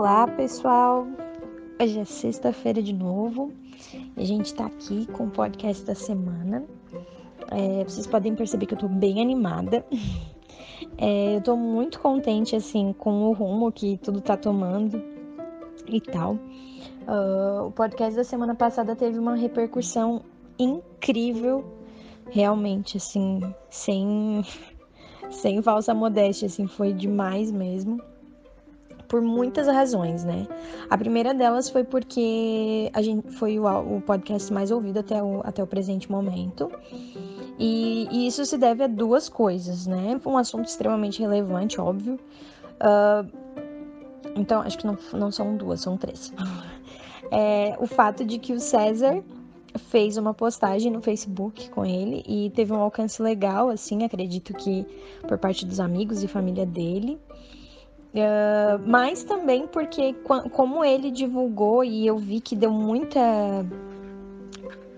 Olá, pessoal. Hoje é sexta-feira de novo e a gente tá aqui com o podcast da semana. É, vocês podem perceber que eu tô bem animada. É, eu tô muito contente, assim, com o rumo que tudo tá tomando e tal. Uh, o podcast da semana passada teve uma repercussão incrível, realmente, assim, sem, sem falsa modéstia, assim, foi demais mesmo por muitas razões, né? A primeira delas foi porque a gente foi o, o podcast mais ouvido até o, até o presente momento. E, e, isso se deve a duas coisas, né? Um assunto extremamente relevante, óbvio. Uh, então, acho que não, não são duas, são três. É, o fato de que o César fez uma postagem no Facebook com ele e teve um alcance legal, assim, acredito que por parte dos amigos e família dele. Uh, mas também porque, como ele divulgou e eu vi que deu muita.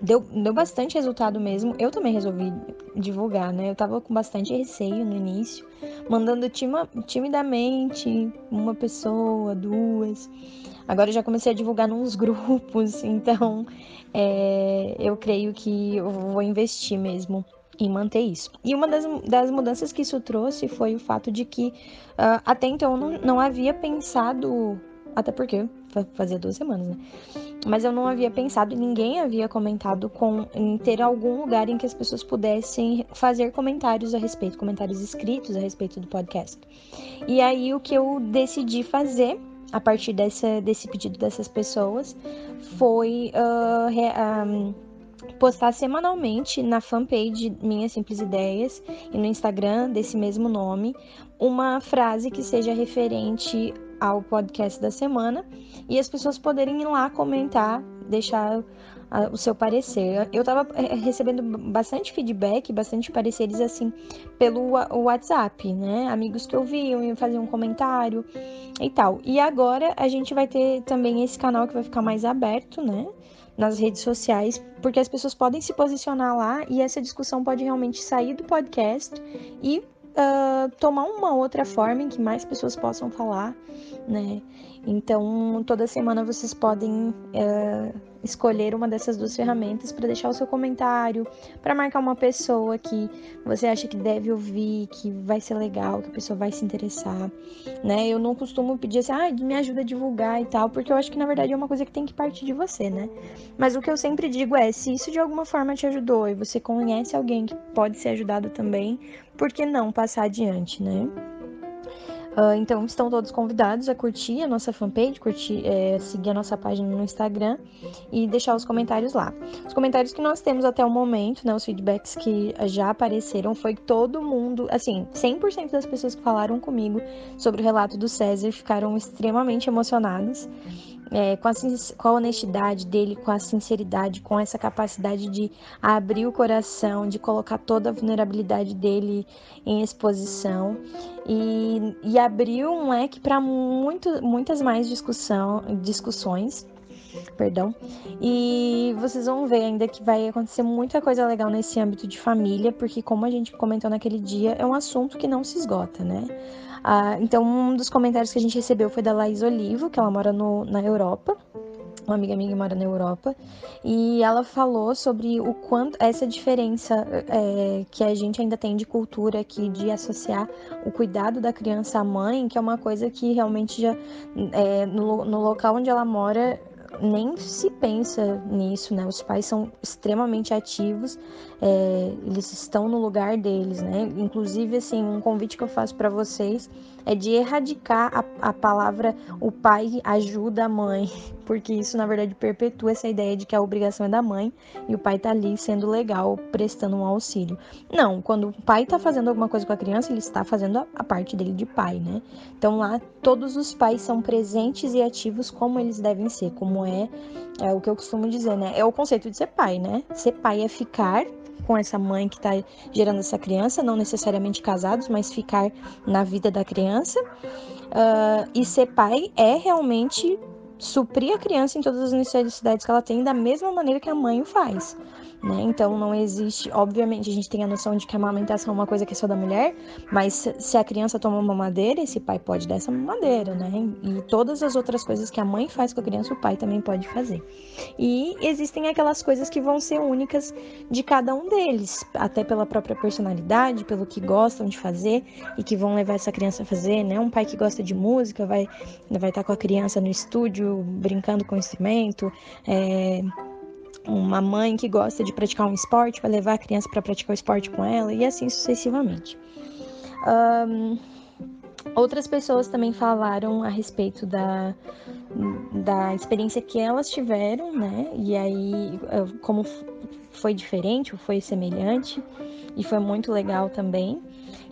Deu, deu bastante resultado mesmo. Eu também resolvi divulgar, né? Eu tava com bastante receio no início, mandando tima, timidamente uma pessoa, duas. Agora eu já comecei a divulgar nos grupos, então é, eu creio que eu vou investir mesmo em manter isso. E uma das, das mudanças que isso trouxe foi o fato de que uh, até então eu não, não havia pensado, até porque fazia duas semanas, né? Mas eu não havia pensado, ninguém havia comentado com em ter algum lugar em que as pessoas pudessem fazer comentários a respeito, comentários escritos a respeito do podcast. E aí o que eu decidi fazer a partir dessa, desse pedido dessas pessoas foi uh, re, um, postar semanalmente na fanpage Minhas Simples Ideias e no Instagram desse mesmo nome uma frase que seja referente ao podcast da semana e as pessoas poderem ir lá comentar, deixar o seu parecer. Eu tava eh, recebendo bastante feedback, bastante pareceres assim pelo WhatsApp, né? Amigos que ouviam e faziam um comentário e tal. E agora a gente vai ter também esse canal que vai ficar mais aberto, né? Nas redes sociais, porque as pessoas podem se posicionar lá e essa discussão pode realmente sair do podcast e uh, tomar uma outra forma em que mais pessoas possam falar, né? Então, toda semana vocês podem uh, escolher uma dessas duas ferramentas para deixar o seu comentário, para marcar uma pessoa que você acha que deve ouvir, que vai ser legal, que a pessoa vai se interessar, né? Eu não costumo pedir assim, ah, me ajuda a divulgar e tal, porque eu acho que na verdade é uma coisa que tem que partir de você, né? Mas o que eu sempre digo é, se isso de alguma forma te ajudou e você conhece alguém que pode ser ajudado também, por que não passar adiante, né? Uh, então, estão todos convidados a curtir a nossa fanpage, curtir, é, seguir a nossa página no Instagram e deixar os comentários lá. Os comentários que nós temos até o momento, né, os feedbacks que já apareceram, foi que todo mundo, assim, 100% das pessoas que falaram comigo sobre o relato do César ficaram extremamente emocionadas é, com, a, com a honestidade dele, com a sinceridade, com essa capacidade de abrir o coração, de colocar toda a vulnerabilidade dele em exposição e, e abrir um leque para muitas mais discussão, discussões perdão. E vocês vão ver ainda que vai acontecer muita coisa legal nesse âmbito de família, porque como a gente comentou naquele dia, é um assunto que não se esgota, né? Ah, então, um dos comentários que a gente recebeu foi da Laís Olivo, que ela mora no, na Europa. Uma amiga minha que mora na Europa, e ela falou sobre o quanto essa diferença é, que a gente ainda tem de cultura aqui, de associar o cuidado da criança à mãe, que é uma coisa que realmente já é, no, no local onde ela mora nem se pensa nisso, né? Os pais são extremamente ativos, é, eles estão no lugar deles, né? Inclusive, assim, um convite que eu faço para vocês é de erradicar a, a palavra o pai ajuda a mãe, porque isso na verdade perpetua essa ideia de que a obrigação é da mãe e o pai tá ali sendo legal, prestando um auxílio. Não, quando o pai tá fazendo alguma coisa com a criança, ele está fazendo a, a parte dele de pai, né? Então lá todos os pais são presentes e ativos como eles devem ser, como é, é o que eu costumo dizer, né? É o conceito de ser pai, né? Ser pai é ficar com essa mãe que está gerando essa criança, não necessariamente casados, mas ficar na vida da criança. Uh, e ser pai é realmente suprir a criança em todas as necessidades que ela tem da mesma maneira que a mãe o faz. Né? Então não existe, obviamente, a gente tem a noção de que a amamentação é uma coisa que é só da mulher, mas se a criança toma uma mamadeira, esse pai pode dar essa mamadeira, né? E todas as outras coisas que a mãe faz com a criança, o pai também pode fazer. E existem aquelas coisas que vão ser únicas de cada um deles, até pela própria personalidade, pelo que gostam de fazer e que vão levar essa criança a fazer, né? Um pai que gosta de música vai vai estar com a criança no estúdio brincando com o instrumento, é, uma mãe que gosta de praticar um esporte vai levar a criança para praticar o esporte com ela e assim sucessivamente. Um, outras pessoas também falaram a respeito da, da experiência que elas tiveram, né? E aí, como foi diferente ou foi semelhante, e foi muito legal também.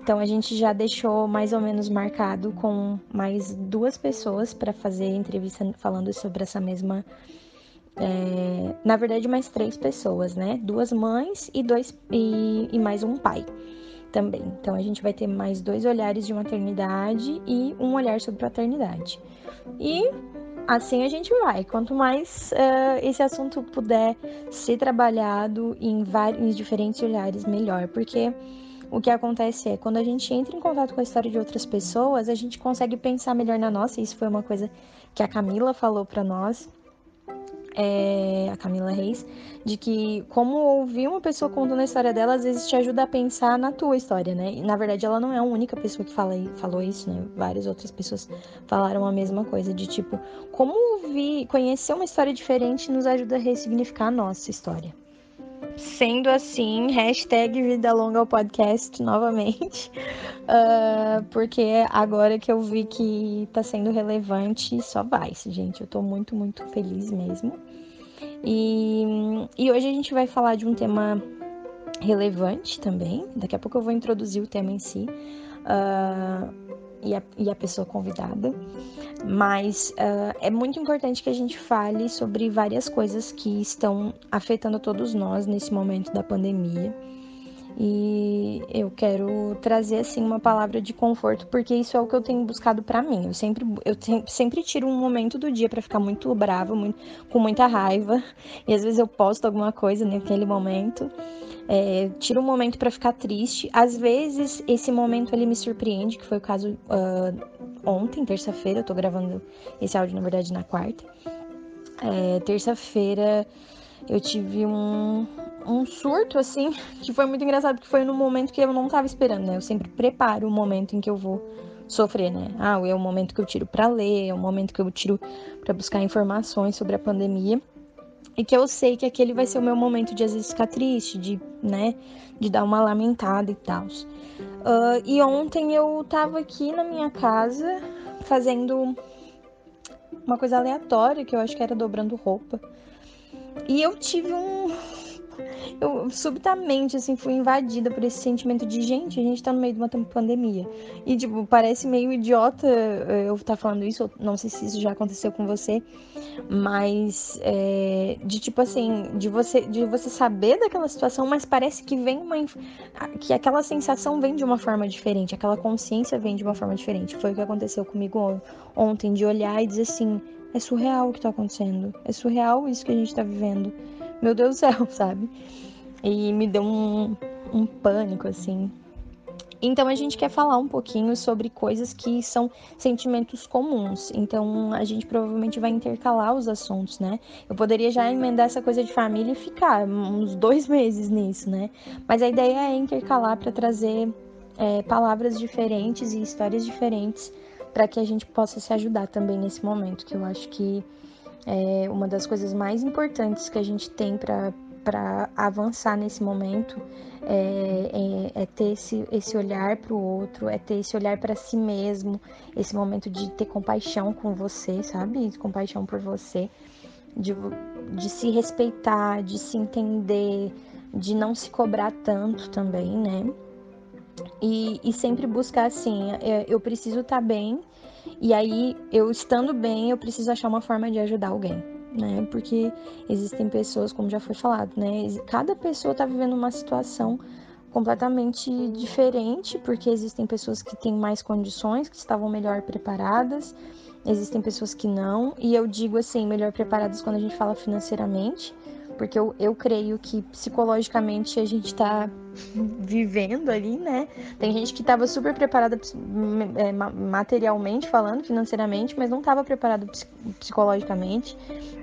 Então a gente já deixou mais ou menos marcado com mais duas pessoas para fazer entrevista falando sobre essa mesma é, na verdade, mais três pessoas, né? Duas mães e, dois, e, e mais um pai também. Então, a gente vai ter mais dois olhares de maternidade e um olhar sobre paternidade. E assim a gente vai. Quanto mais uh, esse assunto puder ser trabalhado em vários diferentes olhares, melhor. Porque o que acontece é, quando a gente entra em contato com a história de outras pessoas, a gente consegue pensar melhor na nossa. Isso foi uma coisa que a Camila falou para nós é, a Camila Reis, de que como ouvir uma pessoa contando a história dela, às vezes te ajuda a pensar na tua história, né? E, na verdade, ela não é a única pessoa que fala, falou isso, né? Várias outras pessoas falaram a mesma coisa, de tipo, como ouvir, conhecer uma história diferente nos ajuda a ressignificar a nossa história. Sendo assim, hashtag Vida Longa ao podcast novamente. Uh, porque agora que eu vi que tá sendo relevante, só vai, gente. Eu tô muito, muito feliz mesmo. E, e hoje a gente vai falar de um tema relevante também. Daqui a pouco eu vou introduzir o tema em si. Uh, e a, e a pessoa convidada, mas uh, é muito importante que a gente fale sobre várias coisas que estão afetando todos nós nesse momento da pandemia. E eu quero trazer assim uma palavra de conforto, porque isso é o que eu tenho buscado para mim. Eu sempre eu sempre tiro um momento do dia para ficar muito brava, muito, com muita raiva, e às vezes eu posto alguma coisa naquele momento. É, tiro um momento para ficar triste. Às vezes esse momento ele me surpreende, que foi o caso uh, ontem, terça-feira. Eu tô gravando esse áudio na verdade na quarta. É, terça-feira eu tive um, um surto, assim, que foi muito engraçado, que foi no momento que eu não tava esperando, né? Eu sempre preparo o momento em que eu vou sofrer, né? Ah, é o momento que eu tiro para ler, é o momento que eu tiro para buscar informações sobre a pandemia. E que eu sei que aquele vai ser o meu momento de às vezes ficar triste, de, né, de dar uma lamentada e tal. Uh, e ontem eu tava aqui na minha casa fazendo uma coisa aleatória, que eu acho que era dobrando roupa. E eu tive um, eu subitamente, assim, fui invadida por esse sentimento de, gente, a gente tá no meio de uma pandemia. E, tipo, parece meio idiota eh, eu estar tá falando isso, não sei se isso já aconteceu com você, mas é, de, tipo assim, de você, de você saber daquela situação, mas parece que vem uma. que aquela sensação vem de uma forma diferente, aquela consciência vem de uma forma diferente. Foi o que aconteceu comigo ontem, de olhar e dizer assim: é surreal o que tá acontecendo, é surreal isso que a gente tá vivendo. Meu Deus do céu, sabe? E me deu um, um pânico, assim. Então a gente quer falar um pouquinho sobre coisas que são sentimentos comuns. Então a gente provavelmente vai intercalar os assuntos, né? Eu poderia já emendar essa coisa de família e ficar uns dois meses nisso, né? Mas a ideia é intercalar para trazer é, palavras diferentes e histórias diferentes para que a gente possa se ajudar também nesse momento, que eu acho que é uma das coisas mais importantes que a gente tem para para avançar nesse momento é, é, é, ter esse, esse olhar para o outro, é ter esse olhar para si mesmo, esse momento de ter compaixão com você, sabe? Compaixão por você, de, de se respeitar, de se entender, de não se cobrar tanto também, né? E, e sempre buscar assim, é, eu preciso estar tá bem, e aí eu estando bem, eu preciso achar uma forma de ajudar alguém né? Porque existem pessoas, como já foi falado, né? Cada pessoa está vivendo uma situação completamente diferente, porque existem pessoas que têm mais condições, que estavam melhor preparadas, existem pessoas que não, e eu digo assim, melhor preparadas quando a gente fala financeiramente, porque eu, eu creio que psicologicamente a gente está vivendo ali, né? Tem gente que estava super preparada é, materialmente falando, financeiramente, mas não estava preparado psicologicamente.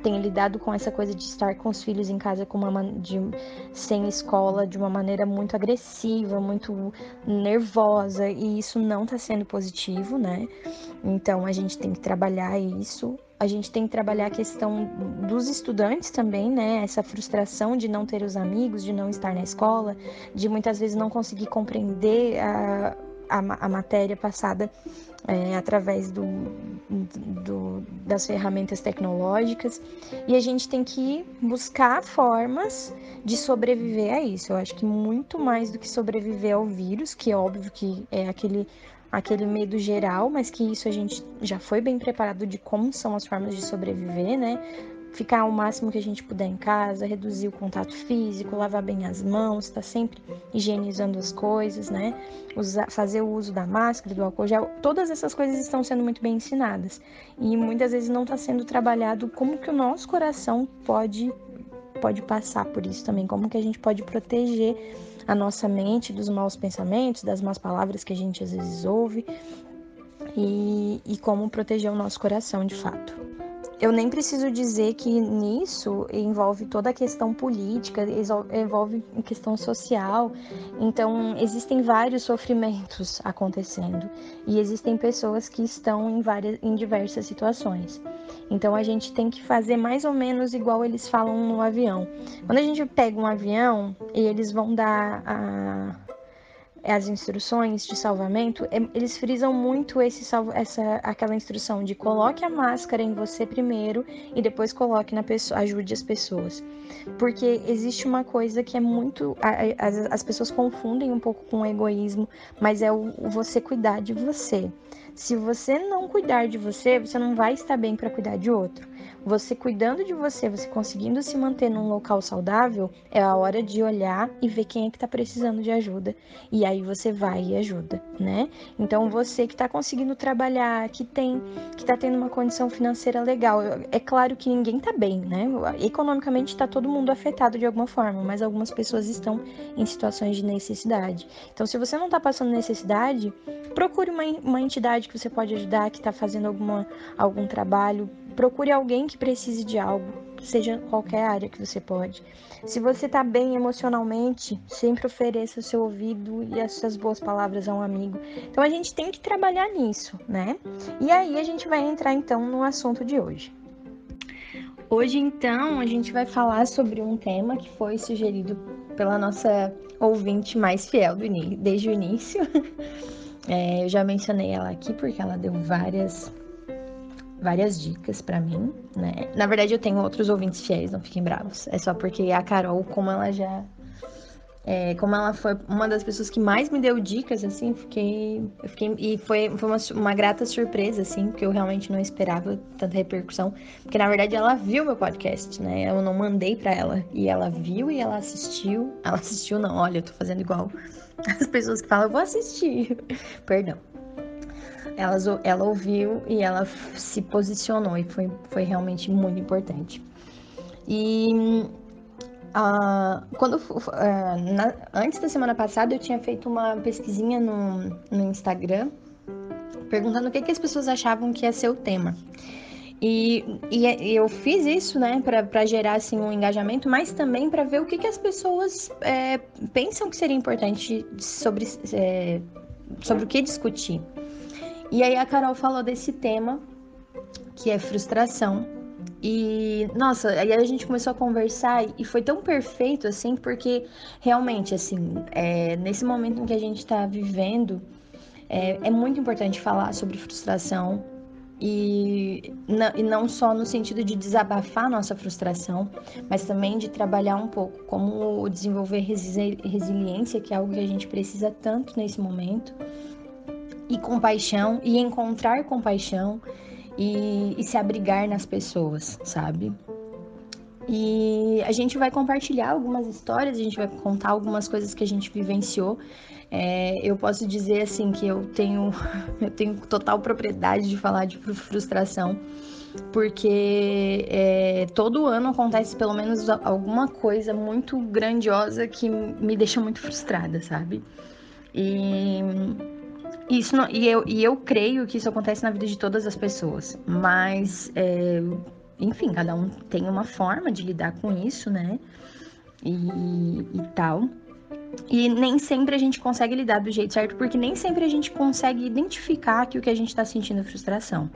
Tem lidado com essa coisa de estar com os filhos em casa com uma de, sem escola de uma maneira muito agressiva, muito nervosa, e isso não está sendo positivo, né? Então a gente tem que trabalhar isso a gente tem que trabalhar a questão dos estudantes também, né? Essa frustração de não ter os amigos, de não estar na escola, de muitas vezes não conseguir compreender a, a, a matéria passada é, através do, do, das ferramentas tecnológicas. E a gente tem que buscar formas de sobreviver a isso. Eu acho que muito mais do que sobreviver ao vírus, que é óbvio que é aquele aquele medo geral, mas que isso a gente já foi bem preparado de como são as formas de sobreviver, né? Ficar o máximo que a gente puder em casa, reduzir o contato físico, lavar bem as mãos, estar tá sempre higienizando as coisas, né? Fazer o uso da máscara, do álcool gel, todas essas coisas estão sendo muito bem ensinadas. E muitas vezes não está sendo trabalhado como que o nosso coração pode pode passar por isso também, como que a gente pode proteger a nossa mente dos maus pensamentos, das más palavras que a gente às vezes ouve e, e como proteger o nosso coração de fato. Eu nem preciso dizer que nisso envolve toda a questão política, envolve questão social. Então, existem vários sofrimentos acontecendo e existem pessoas que estão em, várias, em diversas situações. Então, a gente tem que fazer mais ou menos igual eles falam no avião. Quando a gente pega um avião e eles vão dar a as instruções de salvamento, é, eles frisam muito esse essa aquela instrução de coloque a máscara em você primeiro e depois coloque na pessoa, ajude as pessoas. Porque existe uma coisa que é muito as, as pessoas confundem um pouco com o egoísmo, mas é o, o você cuidar de você. Se você não cuidar de você, você não vai estar bem para cuidar de outro. Você cuidando de você, você conseguindo se manter num local saudável, é a hora de olhar e ver quem é que está precisando de ajuda. E aí você vai e ajuda, né? Então você que está conseguindo trabalhar, que tem, que está tendo uma condição financeira legal, é claro que ninguém está bem, né? Economicamente está todo mundo afetado de alguma forma, mas algumas pessoas estão em situações de necessidade. Então, se você não está passando necessidade, procure uma, uma entidade que você pode ajudar, que está fazendo alguma, algum trabalho Procure alguém que precise de algo, seja qualquer área que você pode. Se você está bem emocionalmente, sempre ofereça o seu ouvido e as suas boas palavras a um amigo. Então a gente tem que trabalhar nisso, né? E aí a gente vai entrar então no assunto de hoje. Hoje, então, a gente vai falar sobre um tema que foi sugerido pela nossa ouvinte mais fiel do desde o início. É, eu já mencionei ela aqui porque ela deu várias várias dicas para mim, né? Na verdade, eu tenho outros ouvintes fiéis, não fiquem bravos. É só porque a Carol, como ela já. É, como ela foi uma das pessoas que mais me deu dicas, assim, fiquei. Eu fiquei e foi, foi uma, uma grata surpresa, assim, porque eu realmente não esperava tanta repercussão. Porque, na verdade, ela viu meu podcast, né? Eu não mandei para ela. E ela viu e ela assistiu. Ela assistiu, não, olha, eu tô fazendo igual as pessoas que falam, eu vou assistir. Perdão ela, ela ouviu e ela se posicionou e foi, foi realmente muito importante. E uh, quando uh, na, antes da semana passada eu tinha feito uma pesquisinha no, no Instagram perguntando o que, que as pessoas achavam que ia ser o tema. E, e, eu fiz isso, né, para gerar assim um engajamento, mas também para ver o que, que as pessoas é, pensam que seria importante sobre, é, sobre o que discutir. E aí a Carol falou desse tema, que é frustração. E, nossa, aí a gente começou a conversar e foi tão perfeito, assim, porque realmente, assim, é, nesse momento em que a gente está vivendo, é, é, muito importante falar sobre frustração e, não só no sentido de desabafar nossa frustração, mas também de trabalhar um pouco como desenvolver resili resiliência, que é algo que a gente precisa tanto nesse momento e compaixão e encontrar compaixão e, e se abrigar nas pessoas, sabe? E a gente vai compartilhar algumas histórias, a gente vai contar algumas coisas que a gente vivenciou. É, eu posso dizer assim que eu tenho, eu tenho total propriedade de falar de frustração, porque é, todo ano acontece pelo menos alguma coisa muito grandiosa que me deixa muito frustrada, sabe? E isso não, e, eu, e eu creio que isso acontece na vida de todas as pessoas, mas é, enfim, cada um tem uma forma de lidar com isso, né? E, e tal. E nem sempre a gente consegue lidar do jeito certo, porque nem sempre a gente consegue identificar que o que a gente está sentindo é frustração.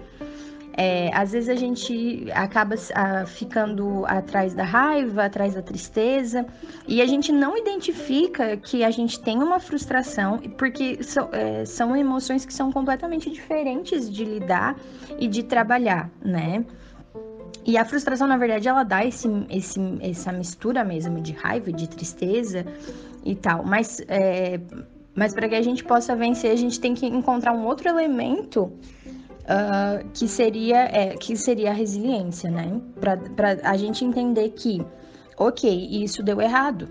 É, às vezes a gente acaba a, ficando atrás da raiva, atrás da tristeza, e a gente não identifica que a gente tem uma frustração, porque são, é, são emoções que são completamente diferentes de lidar e de trabalhar, né? E a frustração, na verdade, ela dá esse, esse, essa mistura mesmo de raiva, de tristeza e tal. Mas, é, mas para que a gente possa vencer, a gente tem que encontrar um outro elemento uh, que, seria, é, que seria a resiliência, né? Para a gente entender que, ok, isso deu errado.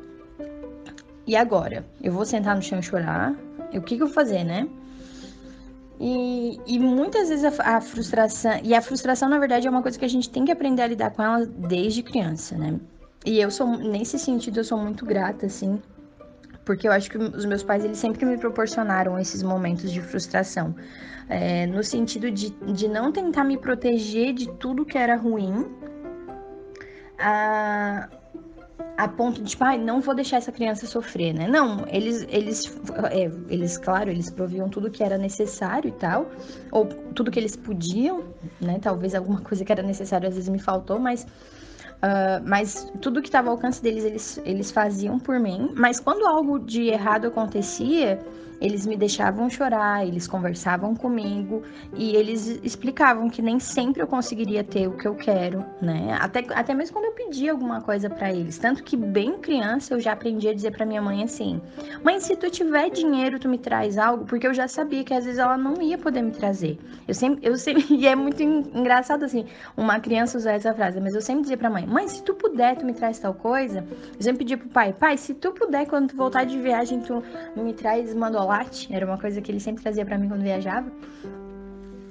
E agora? Eu vou sentar no chão e chorar? O que, que eu vou fazer, né? E, e muitas vezes a, a, frustração. E a frustração, na verdade, é uma coisa que a gente tem que aprender a lidar com ela desde criança, né? E eu sou, nesse sentido, eu sou muito grata, assim, porque eu acho que os meus pais, eles sempre me proporcionaram esses momentos de frustração. É, no sentido de, de não tentar me proteger de tudo que era ruim, a, a ponto de, tipo, ah, não vou deixar essa criança sofrer, né? Não, eles, eles, é, eles, claro, eles proviam tudo que era necessário e tal, ou tudo que eles podiam, né? Talvez alguma coisa que era necessário às vezes me faltou, mas Uh, mas tudo que estava ao alcance deles, eles, eles faziam por mim. Mas quando algo de errado acontecia, eles me deixavam chorar, eles conversavam comigo e eles explicavam que nem sempre eu conseguiria ter o que eu quero, né? Até, até mesmo quando eu pedia alguma coisa para eles. Tanto que bem criança eu já aprendi a dizer para minha mãe assim: "Mãe, se tu tiver dinheiro, tu me traz algo", porque eu já sabia que às vezes ela não ia poder me trazer. Eu sempre eu sempre e é muito engraçado assim, uma criança usar essa frase, mas eu sempre dizia para mãe: "Mãe, se tu puder, tu me traz tal coisa". Eu sempre pedia pro pai: "Pai, se tu puder quando tu voltar de viagem, tu me traz mandolá chocolate, era uma coisa que ele sempre trazia para mim quando viajava.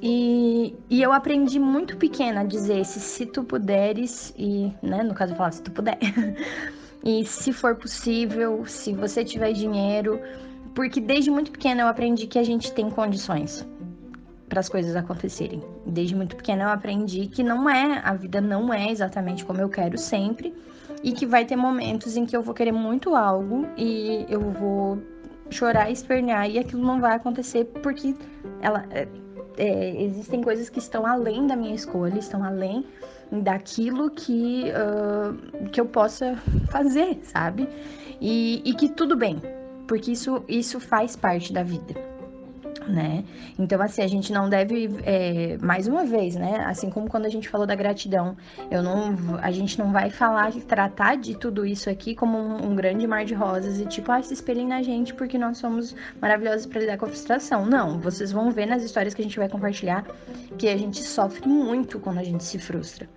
E, e eu aprendi muito pequena a dizer se, se tu puderes, e, né, no caso eu falava se tu puder, e se for possível, se você tiver dinheiro, porque desde muito pequena eu aprendi que a gente tem condições para as coisas acontecerem. Desde muito pequena eu aprendi que não é, a vida não é exatamente como eu quero sempre, e que vai ter momentos em que eu vou querer muito algo e eu vou chorar e espernear e aquilo não vai acontecer porque ela é, é, existem coisas que estão além da minha escolha, estão além daquilo que, uh, que eu possa fazer, sabe? E, e que tudo bem, porque isso, isso faz parte da vida né? Então, assim, a gente não deve, é, mais uma vez, né? Assim como quando a gente falou da gratidão, eu não, a gente não vai falar, tratar de tudo isso aqui como um, um grande mar de rosas e tipo, ah, se espelhem na gente porque nós somos maravilhosos para lidar com a frustração. Não, vocês vão ver nas histórias que a gente vai compartilhar que a gente sofre muito quando a gente se frustra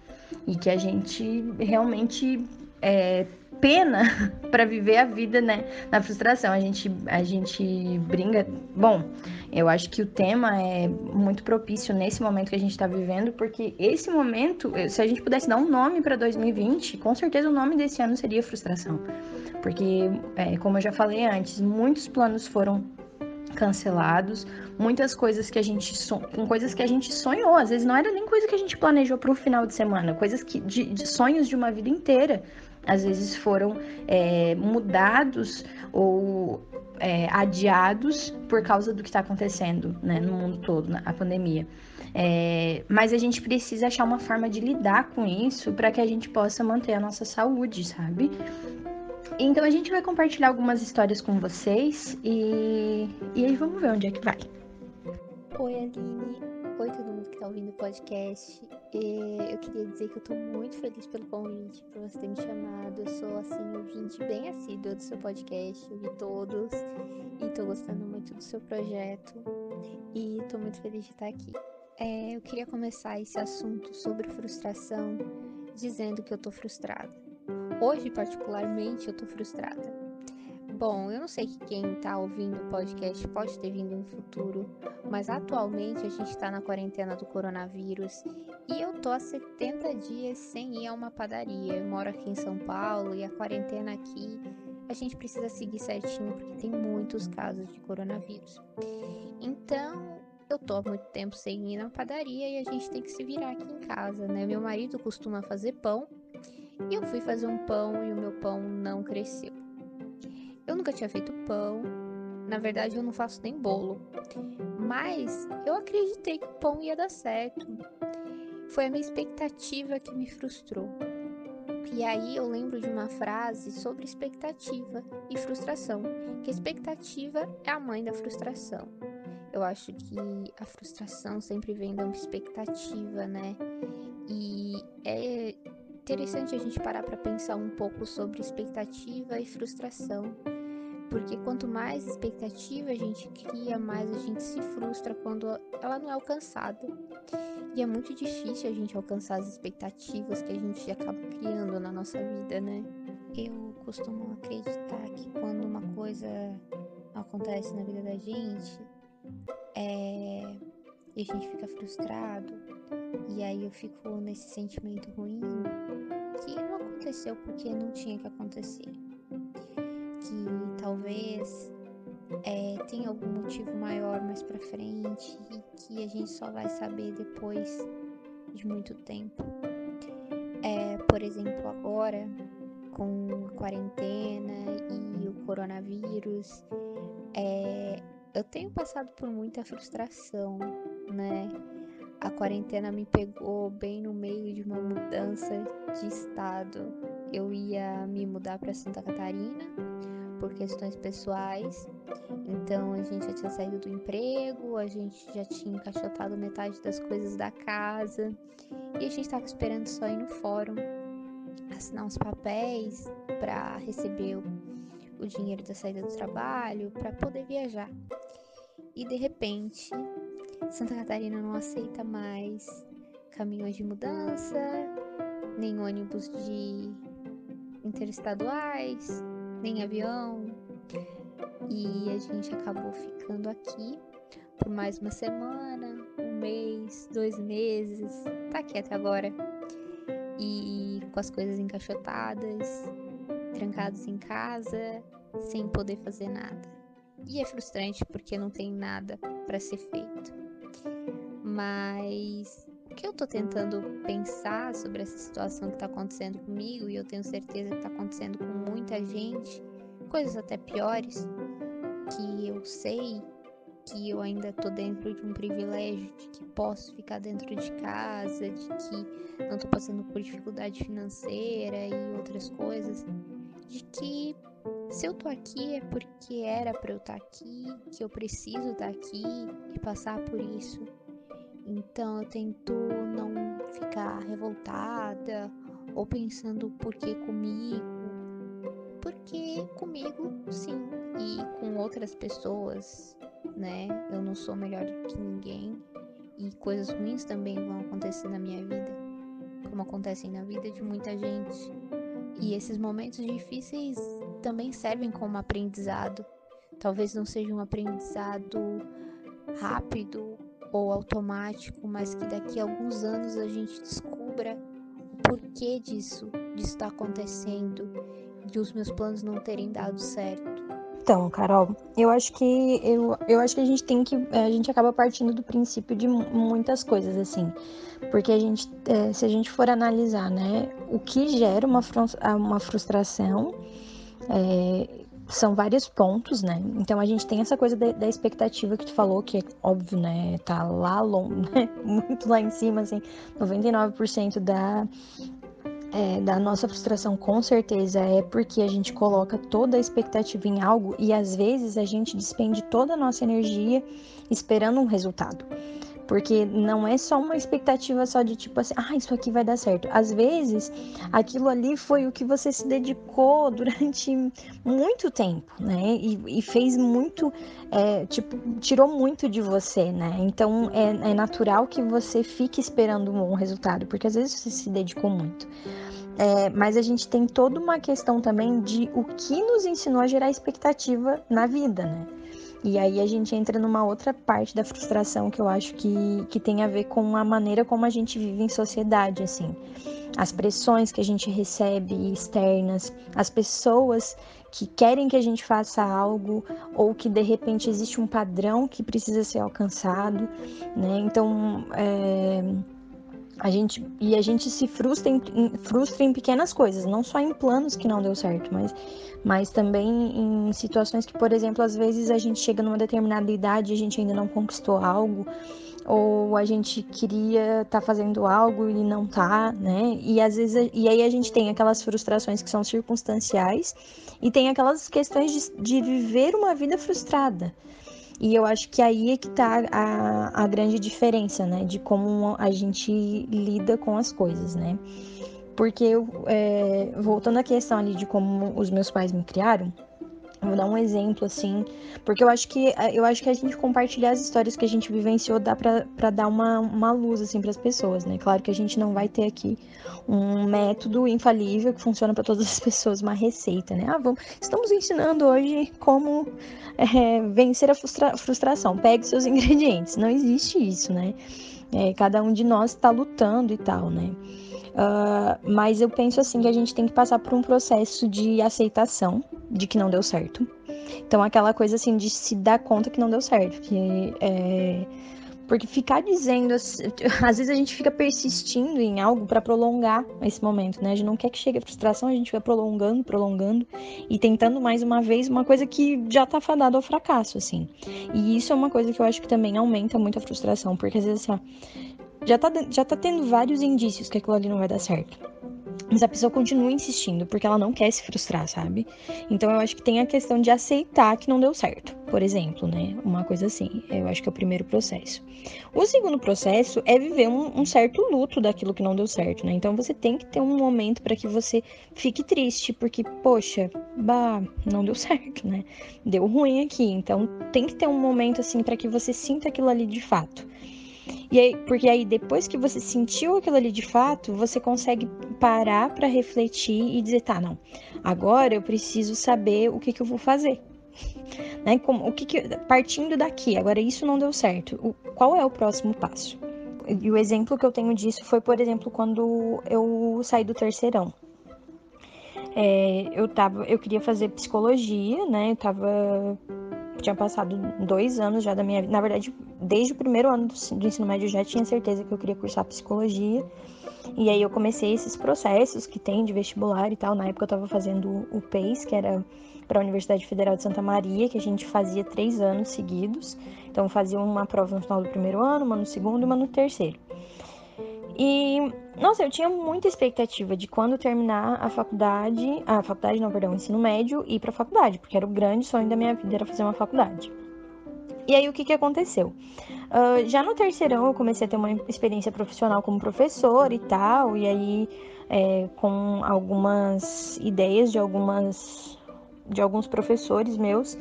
e que a gente realmente é, pena para viver a vida, né, na frustração. A gente, a gente brinca. Bom, eu acho que o tema é muito propício nesse momento que a gente está vivendo, porque esse momento, se a gente pudesse dar um nome para 2020, com certeza o nome desse ano seria frustração. Porque, é, como eu já falei antes, muitos planos foram cancelados, muitas coisas que a gente com coisas que a gente sonhou, às vezes não era nem coisa que a gente planejou para o final de semana, coisas que de, de sonhos de uma vida inteira às vezes foram é, mudados ou é, adiados por causa do que está acontecendo né, no mundo todo, a pandemia. É, mas a gente precisa achar uma forma de lidar com isso para que a gente possa manter a nossa saúde, sabe? Então a gente vai compartilhar algumas histórias com vocês e, e aí vamos ver onde é que vai. Oi, Aline. Mundo que tá ouvindo o podcast. Eu queria dizer que eu tô muito feliz pelo convite, por você ter me chamado. Eu sou, assim, ouvinte bem assídua do seu podcast, ouvi todos e tô gostando muito do seu projeto e tô muito feliz de estar aqui. É, eu queria começar esse assunto sobre frustração dizendo que eu tô frustrada. Hoje, particularmente, eu tô frustrada Bom, eu não sei que quem tá ouvindo o podcast pode ter vindo no futuro, mas atualmente a gente tá na quarentena do coronavírus e eu tô há 70 dias sem ir a uma padaria. Eu moro aqui em São Paulo e a quarentena aqui a gente precisa seguir certinho porque tem muitos casos de coronavírus. Então, eu tô há muito tempo sem ir na padaria e a gente tem que se virar aqui em casa, né? Meu marido costuma fazer pão e eu fui fazer um pão e o meu pão não cresceu. Eu nunca tinha feito pão, na verdade eu não faço nem bolo, mas eu acreditei que o pão ia dar certo. Foi a minha expectativa que me frustrou. E aí eu lembro de uma frase sobre expectativa e frustração, que expectativa é a mãe da frustração. Eu acho que a frustração sempre vem da expectativa, né? E é interessante a gente parar para pensar um pouco sobre expectativa e frustração. Porque quanto mais expectativa a gente cria, mais a gente se frustra quando ela não é alcançada. E é muito difícil a gente alcançar as expectativas que a gente acaba criando na nossa vida, né? Eu costumo acreditar que quando uma coisa acontece na vida da gente, é... e a gente fica frustrado, e aí eu fico nesse sentimento ruim que não aconteceu porque não tinha que acontecer. Que talvez é, tenha algum motivo maior mais pra frente e que a gente só vai saber depois de muito tempo. É, por exemplo, agora, com a quarentena e o coronavírus, é, eu tenho passado por muita frustração, né? A quarentena me pegou bem no meio de uma mudança de estado. Eu ia me mudar para Santa Catarina por questões pessoais. Então a gente já tinha saído do emprego, a gente já tinha encaixotado metade das coisas da casa e a gente estava esperando só ir no fórum assinar uns papéis para receber o, o dinheiro da saída do trabalho, para poder viajar. E de repente, Santa Catarina não aceita mais caminhões de mudança, nem ônibus de interestaduais, nem avião. E a gente acabou ficando aqui por mais uma semana, um mês, dois meses, tá aqui até agora. E com as coisas encaixotadas, trancados em casa, sem poder fazer nada. E é frustrante porque não tem nada para ser feito. Mas que eu tô tentando pensar sobre essa situação que tá acontecendo comigo, e eu tenho certeza que tá acontecendo com muita gente, coisas até piores, que eu sei que eu ainda tô dentro de um privilégio, de que posso ficar dentro de casa, de que não tô passando por dificuldade financeira e outras coisas, de que se eu tô aqui é porque era para eu estar tá aqui, que eu preciso estar tá aqui e passar por isso. Então eu tento não ficar revoltada ou pensando por que comigo. Porque comigo, sim, e com outras pessoas, né? Eu não sou melhor do que ninguém e coisas ruins também vão acontecer na minha vida, como acontecem na vida de muita gente. E esses momentos difíceis também servem como aprendizado. Talvez não seja um aprendizado rápido ou automático, mas que daqui a alguns anos a gente descubra o porquê disso, disso está acontecendo, de os meus planos não terem dado certo. Então, Carol, eu acho que eu, eu acho que a gente tem que a gente acaba partindo do princípio de muitas coisas assim, porque a gente é, se a gente for analisar, né, o que gera uma uma frustração é, são vários pontos, né? Então a gente tem essa coisa da, da, expectativa que tu falou, que é óbvio, né? Tá lá longe, né? muito lá em cima, assim, 99% da, é, da nossa frustração com certeza é porque a gente coloca toda a expectativa em algo e às vezes a gente despende toda a nossa energia esperando um resultado. Porque não é só uma expectativa só de tipo assim, ah, isso aqui vai dar certo. Às vezes, aquilo ali foi o que você se dedicou durante muito tempo, né? E, e fez muito, é, tipo, tirou muito de você, né? Então é, é natural que você fique esperando um bom resultado, porque às vezes você se dedicou muito. É, mas a gente tem toda uma questão também de o que nos ensinou a gerar expectativa na vida, né? E aí a gente entra numa outra parte da frustração que eu acho que, que tem a ver com a maneira como a gente vive em sociedade, assim. As pressões que a gente recebe externas, as pessoas que querem que a gente faça algo ou que de repente existe um padrão que precisa ser alcançado, né? Então, é a gente, e a gente se frustra em, frustra em pequenas coisas, não só em planos que não deu certo, mas, mas também em situações que, por exemplo, às vezes a gente chega numa determinada idade e a gente ainda não conquistou algo, ou a gente queria estar tá fazendo algo e não tá, né? E às vezes e aí a gente tem aquelas frustrações que são circunstanciais e tem aquelas questões de, de viver uma vida frustrada. E eu acho que aí é que tá a, a grande diferença, né? De como a gente lida com as coisas, né? Porque, é, voltando à questão ali de como os meus pais me criaram, Vou dar um exemplo, assim, porque eu acho que eu acho que a gente compartilhar as histórias que a gente vivenciou dá para dar uma, uma luz, assim, para as pessoas, né? Claro que a gente não vai ter aqui um método infalível que funciona para todas as pessoas, uma receita, né? Ah, vamos, estamos ensinando hoje como é, vencer a frustra frustração. Pegue seus ingredientes. Não existe isso, né? É, cada um de nós está lutando e tal, né? Uh, mas eu penso assim que a gente tem que passar por um processo de aceitação de que não deu certo. Então, aquela coisa assim de se dar conta que não deu certo. Que, é... Porque ficar dizendo. Às vezes a gente fica persistindo em algo para prolongar esse momento, né? A gente não quer que chegue a frustração, a gente vai prolongando, prolongando e tentando mais uma vez uma coisa que já tá fadada ao fracasso, assim. E isso é uma coisa que eu acho que também aumenta muito a frustração, porque às vezes assim, ó, já tá, já tá tendo vários indícios que aquilo ali não vai dar certo. Mas a pessoa continua insistindo, porque ela não quer se frustrar, sabe? Então eu acho que tem a questão de aceitar que não deu certo, por exemplo, né? Uma coisa assim. Eu acho que é o primeiro processo. O segundo processo é viver um, um certo luto daquilo que não deu certo, né? Então você tem que ter um momento para que você fique triste, porque, poxa, bah, não deu certo, né? Deu ruim aqui. Então tem que ter um momento assim para que você sinta aquilo ali de fato. E aí, porque aí depois que você sentiu aquilo ali de fato, você consegue parar para refletir e dizer, tá, não, agora eu preciso saber o que, que eu vou fazer. né? Como, o que, que partindo daqui, agora isso não deu certo. O, qual é o próximo passo? E o exemplo que eu tenho disso foi, por exemplo, quando eu saí do terceirão. É, eu tava, eu queria fazer psicologia, né? Eu tava tinha passado dois anos já da minha vida. Na verdade, desde o primeiro ano do, do ensino médio eu já tinha certeza que eu queria cursar psicologia. E aí eu comecei esses processos que tem de vestibular e tal. Na época eu estava fazendo o PEIS, que era para a Universidade Federal de Santa Maria, que a gente fazia três anos seguidos. Então fazia uma prova no final do primeiro ano, uma no segundo e uma no terceiro. E, nossa, eu tinha muita expectativa de quando terminar a faculdade, a faculdade não, perdão, ensino médio, ir pra faculdade, porque era o grande sonho da minha vida, era fazer uma faculdade. E aí, o que que aconteceu? Uh, já no terceirão, eu comecei a ter uma experiência profissional como professor e tal, e aí, é, com algumas ideias de algumas de alguns professores meus,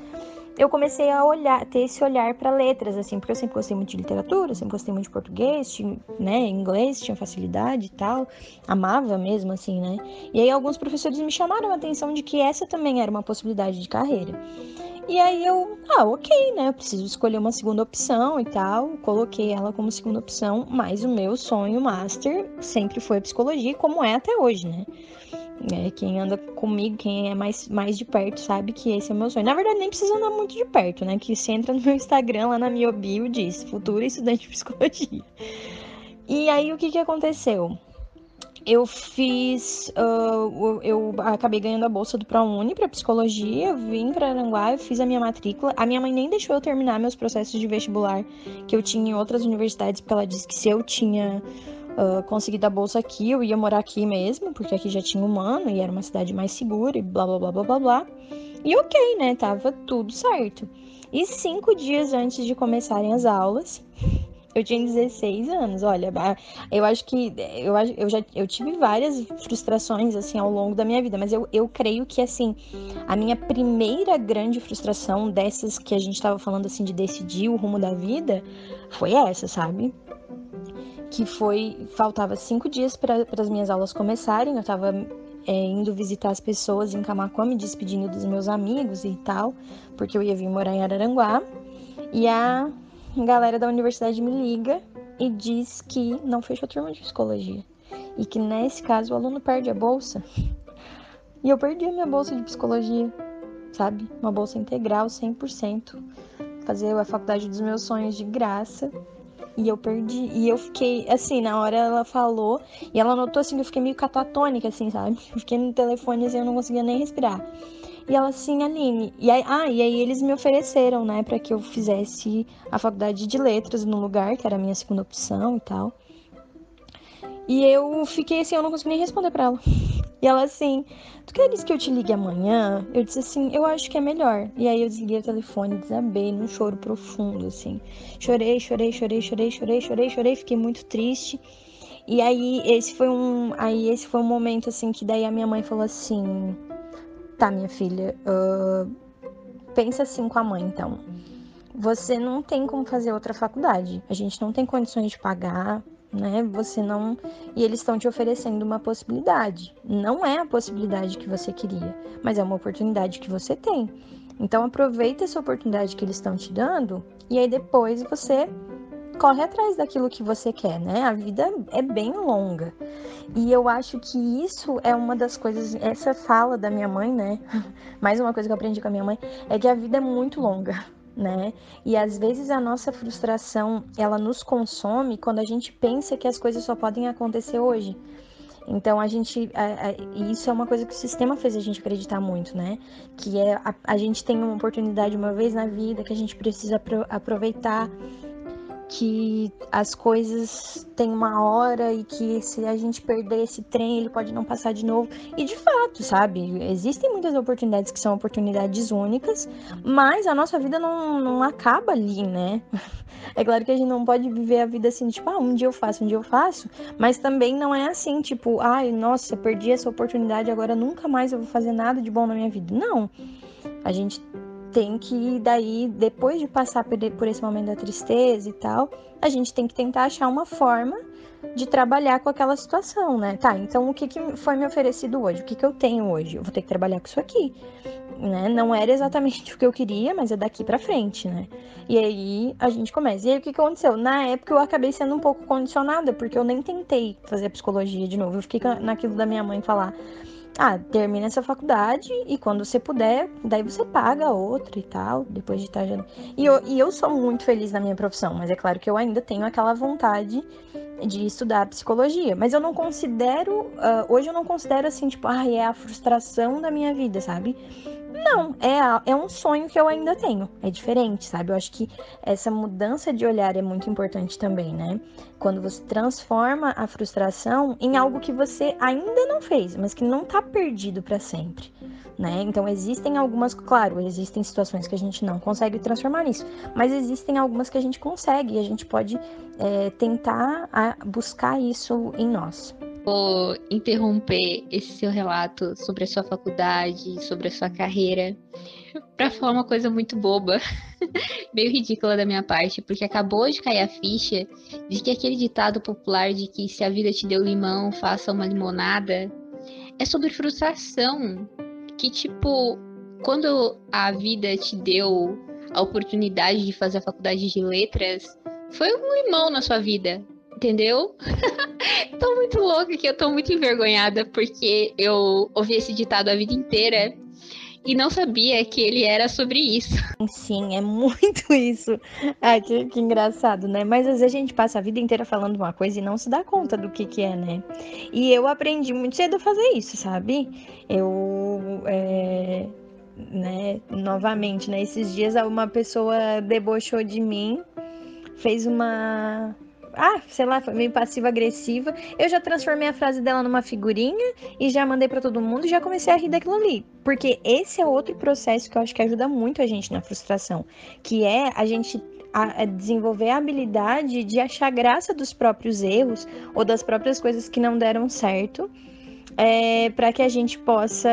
eu comecei a olhar, ter esse olhar para letras, assim, porque eu sempre gostei muito de literatura, sempre gostei muito de português, tinha, né, inglês, tinha facilidade e tal, amava mesmo, assim, né? E aí alguns professores me chamaram a atenção de que essa também era uma possibilidade de carreira. E aí eu, ah, ok, né? Eu preciso escolher uma segunda opção e tal. Coloquei ela como segunda opção, mas o meu sonho master sempre foi psicologia, como é até hoje, né? É, quem anda comigo, quem é mais, mais de perto, sabe que esse é o meu sonho. Na verdade, nem precisa andar muito de perto, né? Que você entra no meu Instagram, lá na minha bio, diz futuro estudante de psicologia. E aí, o que que aconteceu? Eu fiz. Uh, eu acabei ganhando a bolsa do ProUni para psicologia, vim para Aranguá, fiz a minha matrícula. A minha mãe nem deixou eu terminar meus processos de vestibular que eu tinha em outras universidades, porque ela disse que se eu tinha uh, a bolsa aqui, eu ia morar aqui mesmo, porque aqui já tinha um ano e era uma cidade mais segura e blá blá blá blá blá blá. E ok, né? Tava tudo certo. E cinco dias antes de começarem as aulas, eu tinha 16 anos, olha, eu acho que eu, eu já eu tive várias frustrações assim ao longo da minha vida, mas eu, eu creio que assim, a minha primeira grande frustração dessas que a gente estava falando assim de decidir o rumo da vida foi essa, sabe? Que foi faltava cinco dias para as minhas aulas começarem. Eu estava é, indo visitar as pessoas em Camacuã, me despedindo dos meus amigos e tal, porque eu ia vir morar em Araranguá. E a galera da universidade me liga e diz que não fechou turma de psicologia. E que nesse caso o aluno perde a bolsa. E eu perdi a minha bolsa de psicologia, sabe? Uma bolsa integral, 100%. Fazer a faculdade dos meus sonhos de graça. E eu perdi. E eu fiquei, assim, na hora ela falou. E ela notou assim que eu fiquei meio catatônica, assim, sabe? Fiquei no telefone assim, eu não conseguia nem respirar. E ela assim, Aline. E aí, ah, e aí eles me ofereceram, né, para que eu fizesse a faculdade de letras no lugar, que era a minha segunda opção e tal. E eu fiquei assim, eu não consegui nem responder para ela. E ela assim, tu queres que eu te ligue amanhã? Eu disse assim, eu acho que é melhor. E aí eu desliguei o telefone, desabei num choro profundo, assim. Chorei, chorei, chorei, chorei, chorei, chorei, chorei, fiquei muito triste. E aí esse foi um, aí esse foi um momento assim que daí a minha mãe falou assim, tá, minha filha, uh, pensa assim com a mãe, então. Você não tem como fazer outra faculdade. A gente não tem condições de pagar né? Você não. E eles estão te oferecendo uma possibilidade. Não é a possibilidade que você queria, mas é uma oportunidade que você tem. Então aproveita essa oportunidade que eles estão te dando e aí depois você corre atrás daquilo que você quer, né? A vida é bem longa. E eu acho que isso é uma das coisas, essa fala da minha mãe, né? Mais uma coisa que eu aprendi com a minha mãe é que a vida é muito longa né? E às vezes a nossa frustração, ela nos consome quando a gente pensa que as coisas só podem acontecer hoje. Então a gente, a, a, isso é uma coisa que o sistema fez a gente acreditar muito, né? Que é a, a gente tem uma oportunidade uma vez na vida que a gente precisa pro, aproveitar que as coisas têm uma hora e que se a gente perder esse trem, ele pode não passar de novo. E de fato, sabe? Existem muitas oportunidades que são oportunidades únicas, mas a nossa vida não, não acaba ali, né? É claro que a gente não pode viver a vida assim, tipo, ah, um dia eu faço, um dia eu faço, mas também não é assim, tipo, ai, nossa, perdi essa oportunidade, agora nunca mais eu vou fazer nada de bom na minha vida. Não. A gente tem que daí depois de passar por esse momento da tristeza e tal, a gente tem que tentar achar uma forma de trabalhar com aquela situação, né? Tá, então o que, que foi me oferecido hoje? O que, que eu tenho hoje? Eu vou ter que trabalhar com isso aqui, né? Não era exatamente o que eu queria, mas é daqui para frente, né? E aí a gente começa. E aí o que, que aconteceu? Na época eu acabei sendo um pouco condicionada, porque eu nem tentei fazer psicologia de novo. Eu fiquei naquilo da minha mãe falar ah, termina essa faculdade e quando você puder, daí você paga outra e tal, depois de estar já... E eu, e eu sou muito feliz na minha profissão, mas é claro que eu ainda tenho aquela vontade de estudar psicologia, mas eu não considero, uh, hoje eu não considero assim, tipo, ah, é a frustração da minha vida, sabe? Não, é, é um sonho que eu ainda tenho. É diferente, sabe? Eu acho que essa mudança de olhar é muito importante também, né? Quando você transforma a frustração em algo que você ainda não fez, mas que não tá perdido para sempre, né? Então existem algumas, claro, existem situações que a gente não consegue transformar nisso, mas existem algumas que a gente consegue e a gente pode é, tentar buscar isso em nós vou interromper esse seu relato sobre a sua faculdade, sobre a sua carreira, para falar uma coisa muito boba, meio ridícula da minha parte, porque acabou de cair a ficha de que aquele ditado popular de que se a vida te deu limão, faça uma limonada, é sobre frustração. Que tipo, quando a vida te deu a oportunidade de fazer a faculdade de letras, foi um limão na sua vida, entendeu? tô muito louca que eu tô muito envergonhada porque eu ouvi esse ditado a vida inteira e não sabia que ele era sobre isso. Sim, é muito isso. Ai, que, que, engraçado, né? Mas às vezes a gente passa a vida inteira falando uma coisa e não se dá conta do que, que é, né? E eu aprendi muito cedo a fazer isso, sabe? Eu. É, né, novamente, né? Esses dias uma pessoa debochou de mim, fez uma ah, sei lá, foi meio passiva-agressiva. Eu já transformei a frase dela numa figurinha e já mandei para todo mundo e já comecei a rir daquilo ali. Porque esse é outro processo que eu acho que ajuda muito a gente na frustração, que é a gente a, desenvolver a habilidade de achar graça dos próprios erros ou das próprias coisas que não deram certo. É, para que a gente possa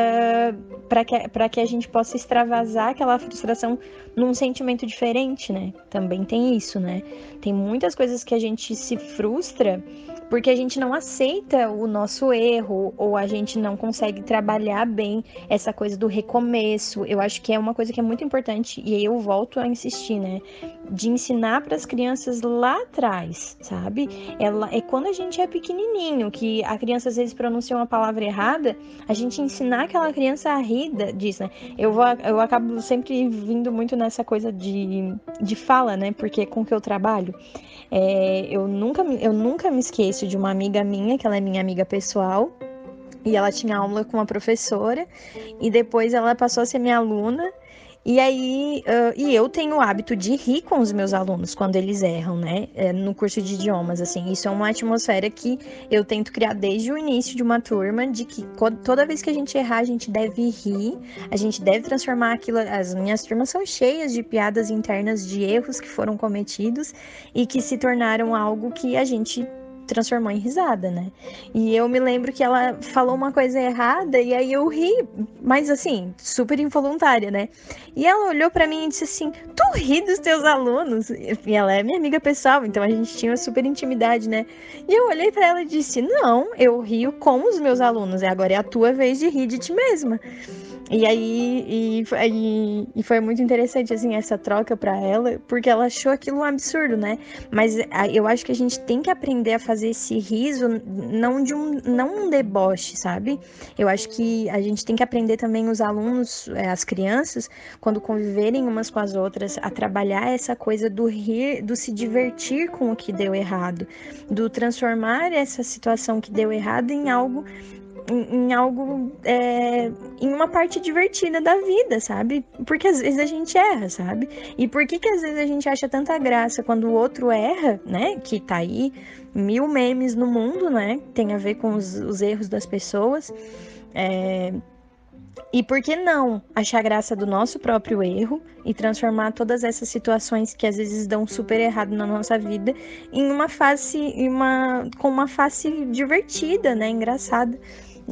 para que, que a gente possa extravasar aquela frustração num sentimento diferente, né? Também tem isso, né? Tem muitas coisas que a gente se frustra porque a gente não aceita o nosso erro ou a gente não consegue trabalhar bem essa coisa do recomeço. Eu acho que é uma coisa que é muito importante e eu volto a insistir, né? De ensinar para as crianças lá atrás, sabe? Ela é quando a gente é pequenininho que a criança às vezes pronuncia uma palavra errada, a gente ensinar aquela criança a rir disso, né? Eu vou eu acabo sempre vindo muito nessa coisa de, de fala, né? Porque com que eu trabalho é, eu, nunca, eu nunca me esqueço de uma amiga minha, que ela é minha amiga pessoal, e ela tinha aula com uma professora, e depois ela passou a ser minha aluna, e aí, uh, e eu tenho o hábito de rir com os meus alunos quando eles erram, né? É, no curso de idiomas, assim. Isso é uma atmosfera que eu tento criar desde o início de uma turma, de que toda vez que a gente errar, a gente deve rir, a gente deve transformar aquilo. As minhas turmas são cheias de piadas internas de erros que foram cometidos e que se tornaram algo que a gente transformou em risada, né? E eu me lembro que ela falou uma coisa errada e aí eu ri, mas assim, super involuntária, né? E ela olhou para mim e disse assim: Tu ri dos teus alunos? E ela é minha amiga pessoal, então a gente tinha uma super intimidade, né? E eu olhei para ela e disse: Não, eu rio com os meus alunos, e agora é a tua vez de rir de ti mesma. E aí e, e, e, foi muito interessante assim essa troca para ela, porque ela achou aquilo um absurdo, né? Mas eu acho que a gente tem que aprender a fazer esse riso não de um não um deboche, sabe? Eu acho que a gente tem que aprender também os alunos, é, as crianças, quando conviverem umas com as outras, a trabalhar essa coisa do rir, do se divertir com o que deu errado, do transformar essa situação que deu errado em algo em, algo, é, em uma parte divertida da vida, sabe? Porque às vezes a gente erra, sabe? E por que que às vezes a gente acha tanta graça quando o outro erra, né? Que tá aí mil memes no mundo, né? Tem a ver com os, os erros das pessoas. É, e por que não achar graça do nosso próprio erro e transformar todas essas situações que às vezes dão super errado na nossa vida em uma face, em uma, com uma face divertida, né? Engraçada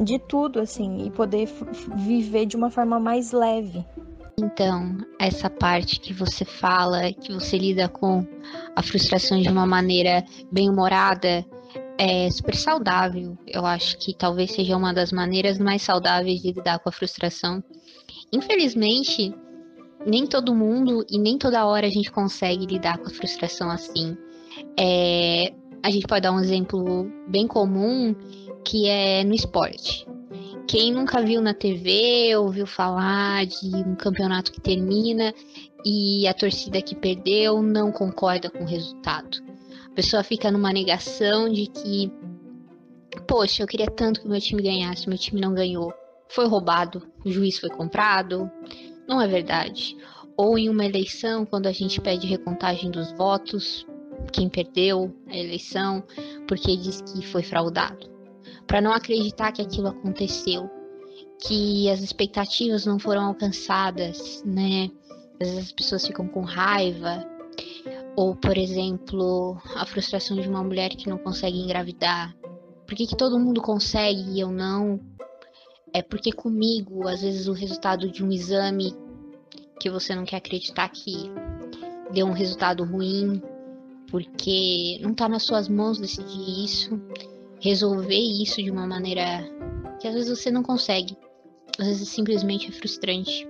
de tudo, assim, e poder viver de uma forma mais leve. Então, essa parte que você fala, que você lida com a frustração de uma maneira bem humorada, é super saudável. Eu acho que talvez seja uma das maneiras mais saudáveis de lidar com a frustração. Infelizmente, nem todo mundo e nem toda hora a gente consegue lidar com a frustração assim. É, a gente pode dar um exemplo bem comum que é no esporte. Quem nunca viu na TV, ouviu falar de um campeonato que termina e a torcida que perdeu não concorda com o resultado. A pessoa fica numa negação de que, poxa, eu queria tanto que meu time ganhasse, meu time não ganhou. Foi roubado, o juiz foi comprado. Não é verdade. Ou em uma eleição, quando a gente pede recontagem dos votos, quem perdeu a eleição, porque diz que foi fraudado para não acreditar que aquilo aconteceu, que as expectativas não foram alcançadas, né? Às vezes as pessoas ficam com raiva, ou por exemplo, a frustração de uma mulher que não consegue engravidar. Por que, que todo mundo consegue e eu não? É porque comigo, às vezes o resultado de um exame que você não quer acreditar que deu um resultado ruim, porque não está nas suas mãos decidir isso resolver isso de uma maneira que às vezes você não consegue. Às vezes simplesmente é frustrante.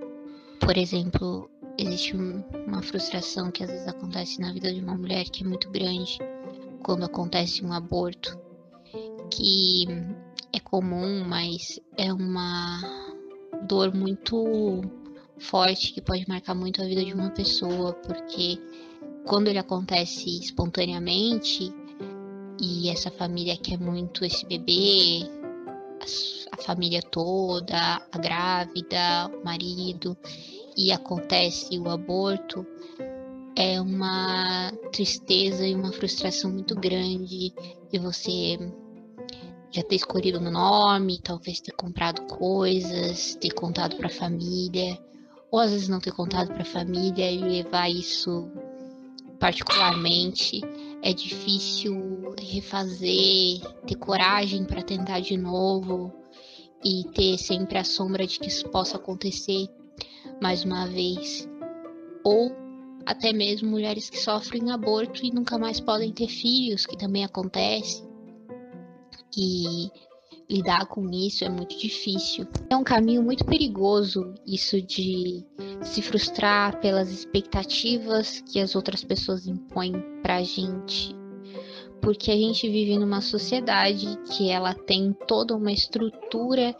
Por exemplo, existe uma frustração que às vezes acontece na vida de uma mulher que é muito grande quando acontece um aborto, que é comum, mas é uma dor muito forte que pode marcar muito a vida de uma pessoa, porque quando ele acontece espontaneamente, e essa família quer muito esse bebê, a, a família toda, a grávida, o marido, e acontece o aborto, é uma tristeza e uma frustração muito grande de você já ter escolhido o nome, talvez ter comprado coisas, ter contado para a família, ou às vezes não ter contado para a família e levar isso particularmente é difícil refazer, ter coragem para tentar de novo e ter sempre a sombra de que isso possa acontecer mais uma vez. Ou até mesmo mulheres que sofrem aborto e nunca mais podem ter filhos, que também acontece. E lidar com isso é muito difícil. É um caminho muito perigoso isso de se frustrar pelas expectativas que as outras pessoas impõem pra gente. Porque a gente vive numa sociedade que ela tem toda uma estrutura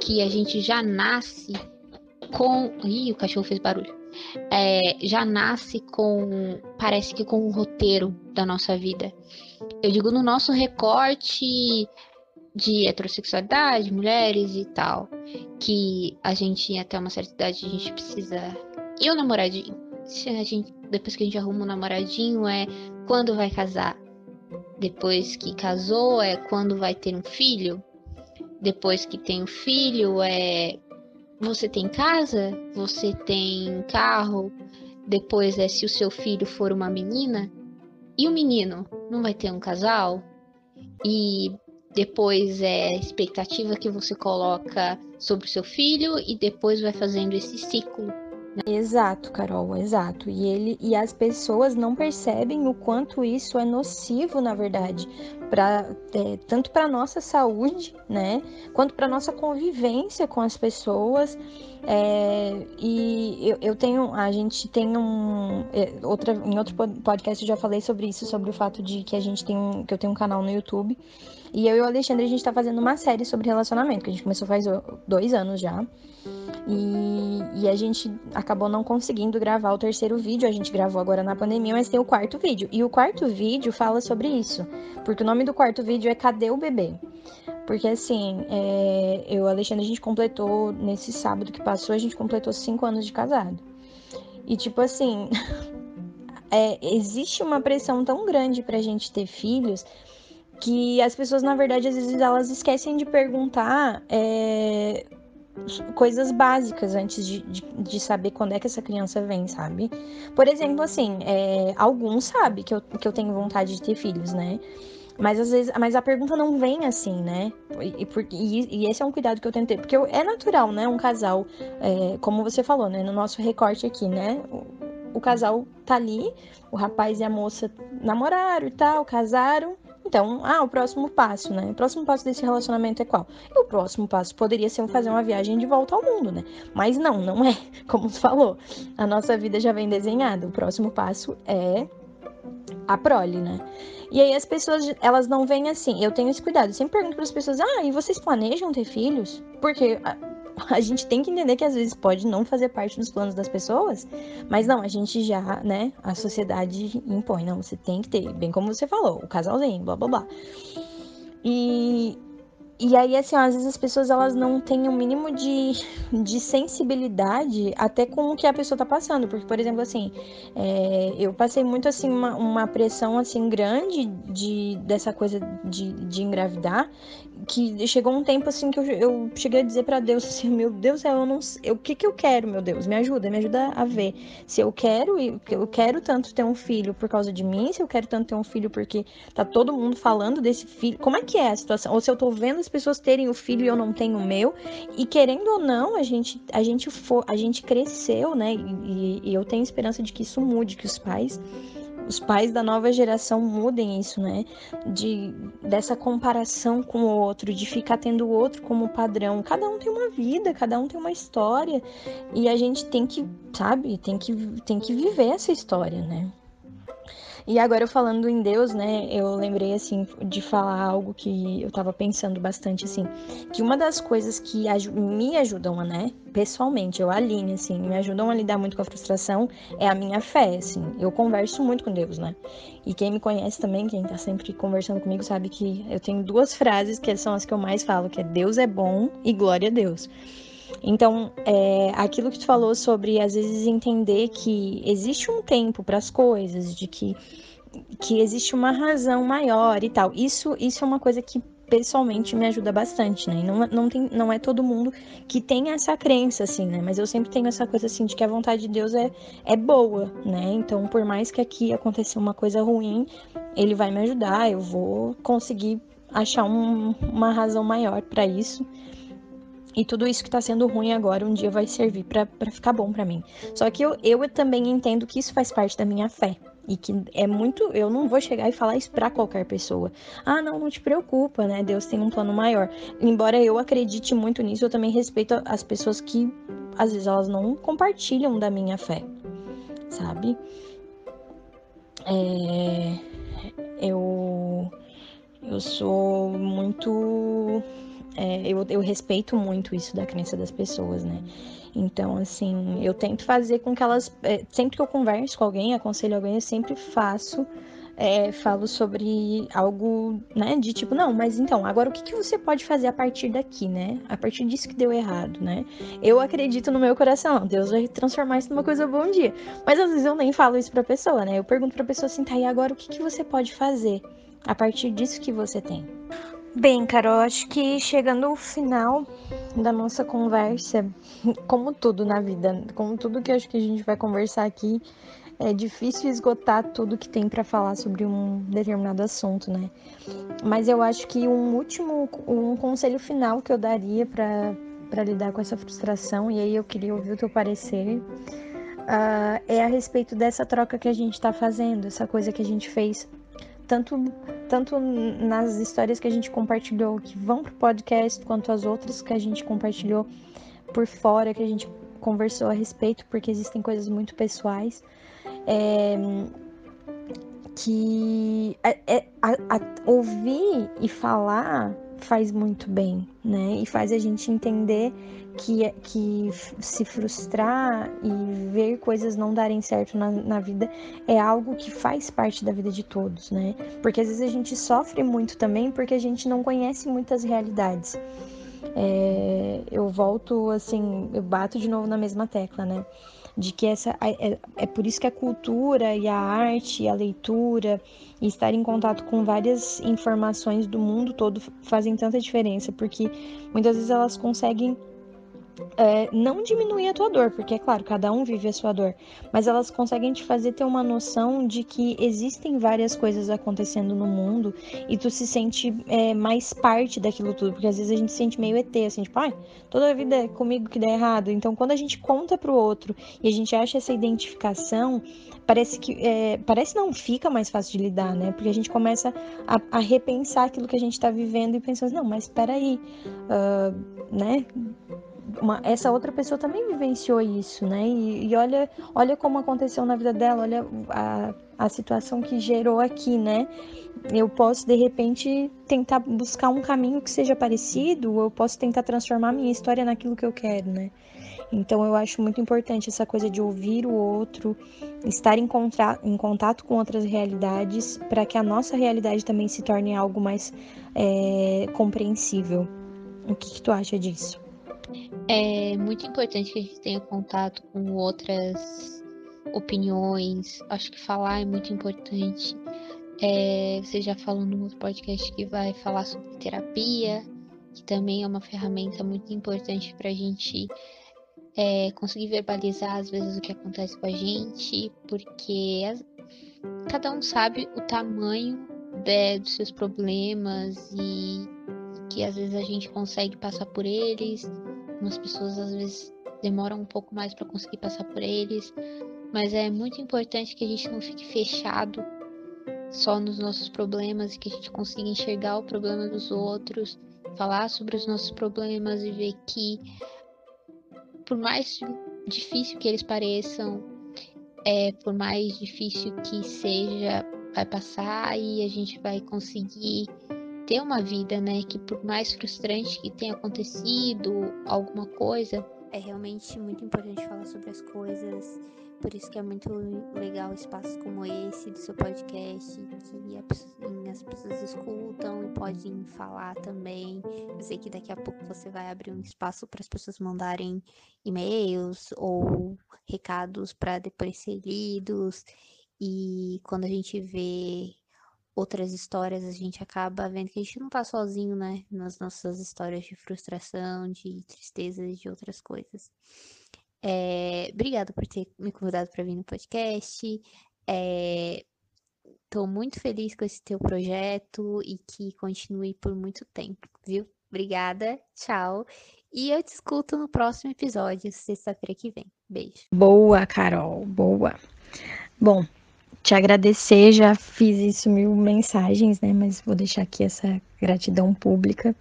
que a gente já nasce com. Ih, o cachorro fez barulho. É, já nasce com. Parece que com um roteiro da nossa vida. Eu digo no nosso recorte de heterossexualidade, mulheres e tal, que a gente até uma certa idade a gente precisa e o namoradinho. Se a gente depois que a gente arruma um namoradinho é quando vai casar. Depois que casou é quando vai ter um filho. Depois que tem um filho é você tem casa, você tem carro. Depois é se o seu filho for uma menina. E o menino não vai ter um casal? E depois é a expectativa que você coloca sobre o seu filho e depois vai fazendo esse ciclo. Né? Exato, Carol, exato. E ele e as pessoas não percebem o quanto isso é nocivo, na verdade, para é, tanto para nossa saúde, né, quanto para nossa convivência com as pessoas. É, e eu, eu, tenho, a gente tem um, é, outra, em outro podcast eu já falei sobre isso, sobre o fato de que a gente tem um, que eu tenho um canal no YouTube e eu e o Alexandre, a gente tá fazendo uma série sobre relacionamento, que a gente começou faz dois anos já. E, e, a gente acabou não conseguindo gravar o terceiro vídeo. A gente gravou agora na pandemia, mas tem o quarto vídeo. E o quarto vídeo fala sobre isso. Porque o nome do quarto vídeo é Cadê o Bebê? Porque assim, é, eu e o Alexandre, a gente completou, nesse sábado que passou, a gente completou cinco anos de casado. E tipo assim, é, existe uma pressão tão grande pra gente ter filhos que as pessoas, na verdade, às vezes elas esquecem de perguntar é, coisas básicas antes de, de, de, saber quando é que essa criança vem, sabe? Por exemplo, assim, é, alguns sabem que eu, que eu tenho vontade de ter filhos, né? Mas às vezes, mas a pergunta não vem assim, né? E, e, e esse é um cuidado que eu tentei, porque eu, é natural, né? Um casal, é, como você falou, né? No nosso recorte aqui, né? O, o casal tá ali, o rapaz e a moça namoraram e tal, casaram, então, ah, o próximo passo, né? O próximo passo desse relacionamento é qual? E o próximo passo poderia ser fazer uma viagem de volta ao mundo, né? Mas não, não é. Como você falou, a nossa vida já vem desenhada. O próximo passo é a prole, né? E aí as pessoas, elas não vêm assim. Eu tenho esse cuidado. Eu sempre pergunto para as pessoas: "Ah, e vocês planejam ter filhos?" Porque a gente tem que entender que às vezes pode não fazer parte dos planos das pessoas, mas não, a gente já, né, a sociedade impõe, não, você tem que ter, bem como você falou, o casalzinho, blá blá blá. E e aí, assim, às vezes as pessoas elas não têm o um mínimo de, de sensibilidade até com o que a pessoa tá passando. Porque, por exemplo, assim, é, eu passei muito, assim, uma, uma pressão, assim, grande de, dessa coisa de, de engravidar que chegou um tempo assim que eu, eu cheguei a dizer para Deus assim, meu Deus, eu não eu, o que que eu quero, meu Deus? Me ajuda, me ajuda a ver se eu quero eu quero tanto ter um filho por causa de mim, se eu quero tanto ter um filho porque tá todo mundo falando desse filho. Como é que é a situação? Ou se eu tô vendo as pessoas terem o filho e eu não tenho o meu? E querendo ou não, a gente a gente for, a gente cresceu, né? E, e eu tenho esperança de que isso mude, que os pais os pais da nova geração mudem isso, né? De dessa comparação com o outro, de ficar tendo o outro como padrão. Cada um tem uma vida, cada um tem uma história e a gente tem que, sabe, tem que tem que viver essa história, né? E agora falando em Deus, né, eu lembrei assim de falar algo que eu tava pensando bastante assim, que uma das coisas que me ajudam, né, pessoalmente, eu Aline, assim, me ajudam a lidar muito com a frustração é a minha fé, assim. Eu converso muito com Deus, né? E quem me conhece também, quem tá sempre conversando comigo, sabe que eu tenho duas frases que são as que eu mais falo, que é Deus é bom e glória a Deus. Então, é, aquilo que tu falou sobre às vezes entender que existe um tempo para as coisas, de que, que existe uma razão maior e tal. Isso, isso é uma coisa que pessoalmente me ajuda bastante, né? E não, não, tem, não é todo mundo que tem essa crença, assim, né? Mas eu sempre tenho essa coisa, assim, de que a vontade de Deus é, é boa, né? Então, por mais que aqui aconteça uma coisa ruim, Ele vai me ajudar, eu vou conseguir achar um, uma razão maior para isso E tudo isso que tá sendo ruim agora, um dia vai servir para ficar bom para mim. Só que eu, eu também entendo que isso faz parte da minha fé. E que é muito. Eu não vou chegar e falar isso pra qualquer pessoa. Ah, não, não te preocupa, né? Deus tem um plano maior. Embora eu acredite muito nisso, eu também respeito as pessoas que às vezes elas não compartilham da minha fé, sabe? É, eu, eu sou muito. É, eu, eu respeito muito isso da crença das pessoas, né? Então, assim, eu tento fazer com que elas. É, sempre que eu converso com alguém, aconselho alguém, eu sempre faço. É, falo sobre algo, né, de tipo, não, mas então, agora o que, que você pode fazer a partir daqui, né? A partir disso que deu errado, né? Eu acredito no meu coração, Deus vai transformar isso numa coisa boa um dia. Mas às vezes eu nem falo isso pra pessoa, né? Eu pergunto pra pessoa assim, tá, e agora o que, que você pode fazer a partir disso que você tem? Bem, Carol, acho que chegando ao final da nossa conversa, como tudo na vida, como tudo que acho que a gente vai conversar aqui, é difícil esgotar tudo que tem para falar sobre um determinado assunto, né? Mas eu acho que um último, um conselho final que eu daria para lidar com essa frustração, e aí eu queria ouvir o teu parecer, uh, é a respeito dessa troca que a gente está fazendo, essa coisa que a gente fez tanto, tanto nas histórias que a gente compartilhou que vão pro podcast, quanto as outras que a gente compartilhou por fora, que a gente conversou a respeito, porque existem coisas muito pessoais. É, que é, é, a, a, ouvir e falar faz muito bem, né? E faz a gente entender que, que se frustrar e ver coisas não darem certo na, na vida é algo que faz parte da vida de todos, né? Porque às vezes a gente sofre muito também porque a gente não conhece muitas realidades. É, eu volto assim, eu bato de novo na mesma tecla, né? De que essa é, é por isso que a cultura e a arte, e a leitura e estar em contato com várias informações do mundo todo fazem tanta diferença, porque muitas vezes elas conseguem é, não diminuir a tua dor, porque é claro, cada um vive a sua dor, mas elas conseguem te fazer ter uma noção de que existem várias coisas acontecendo no mundo e tu se sente é, mais parte daquilo tudo, porque às vezes a gente se sente meio ET, assim, tipo, ai, toda a vida é comigo que dá errado. Então, quando a gente conta pro outro e a gente acha essa identificação, parece que, é, parece não fica mais fácil de lidar, né? Porque a gente começa a, a repensar aquilo que a gente tá vivendo e pensando, não, mas peraí, uh, né? Uma, essa outra pessoa também vivenciou isso, né? E, e, olha, olha como aconteceu na vida dela, olha a, a situação que gerou aqui, né? Eu posso de repente tentar buscar um caminho que seja parecido, ou eu posso tentar transformar minha história naquilo que eu quero, né? Então eu acho muito importante essa coisa de ouvir o outro, estar em, em contato com outras realidades, para que a nossa realidade também se torne algo mais é, compreensível. O que, que tu acha disso? É muito importante que a gente tenha contato com outras opiniões. Acho que falar é muito importante. É, você já falou no outro podcast que vai falar sobre terapia, que também é uma ferramenta muito importante para a gente é, conseguir verbalizar às vezes o que acontece com a gente, porque as, cada um sabe o tamanho de, dos seus problemas e que às vezes a gente consegue passar por eles Algumas pessoas às vezes demoram um pouco mais para conseguir passar por eles, mas é muito importante que a gente não fique fechado só nos nossos problemas e que a gente consiga enxergar o problema dos outros, falar sobre os nossos problemas e ver que por mais difícil que eles pareçam, é por mais difícil que seja, vai passar e a gente vai conseguir ter uma vida, né? Que por mais frustrante que tenha acontecido alguma coisa, é realmente muito importante falar sobre as coisas. Por isso que é muito legal espaços como esse do seu podcast, que as pessoas escutam e podem falar também. Eu sei que daqui a pouco você vai abrir um espaço para as pessoas mandarem e-mails ou recados para depois ser lidos. E quando a gente vê outras histórias, a gente acaba vendo que a gente não tá sozinho, né? Nas nossas histórias de frustração, de tristeza e de outras coisas. É, obrigada por ter me convidado para vir no podcast. É, tô muito feliz com esse teu projeto e que continue por muito tempo, viu? Obrigada, tchau. E eu te escuto no próximo episódio, sexta-feira que vem. Beijo. Boa, Carol, boa. Bom, te agradecer, já fiz isso mil mensagens, né? Mas vou deixar aqui essa gratidão pública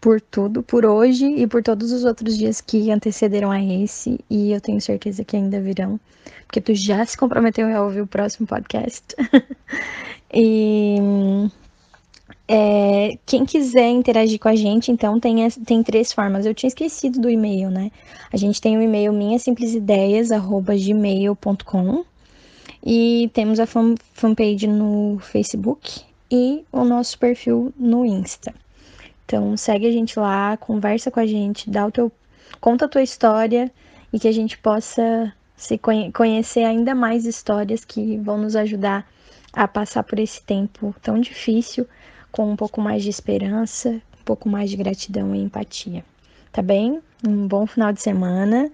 por tudo, por hoje e por todos os outros dias que antecederam a esse, e eu tenho certeza que ainda virão, porque tu já se comprometeu a ouvir o próximo podcast. e é, quem quiser interagir com a gente, então, tem, tem três formas. Eu tinha esquecido do e-mail, né? A gente tem o e-mail minhasimplicideias.gmail.com e temos a fan, fanpage no Facebook e o nosso perfil no Insta. Então segue a gente lá, conversa com a gente, dá o teu, conta a tua história e que a gente possa se conhe conhecer ainda mais histórias que vão nos ajudar a passar por esse tempo tão difícil com um pouco mais de esperança, um pouco mais de gratidão e empatia. Tá bem? Um bom final de semana.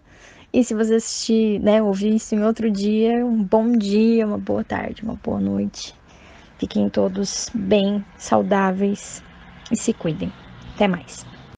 E se você assistir, né, ouvir isso em outro dia, um bom dia, uma boa tarde, uma boa noite. Fiquem todos bem, saudáveis e se cuidem. Até mais.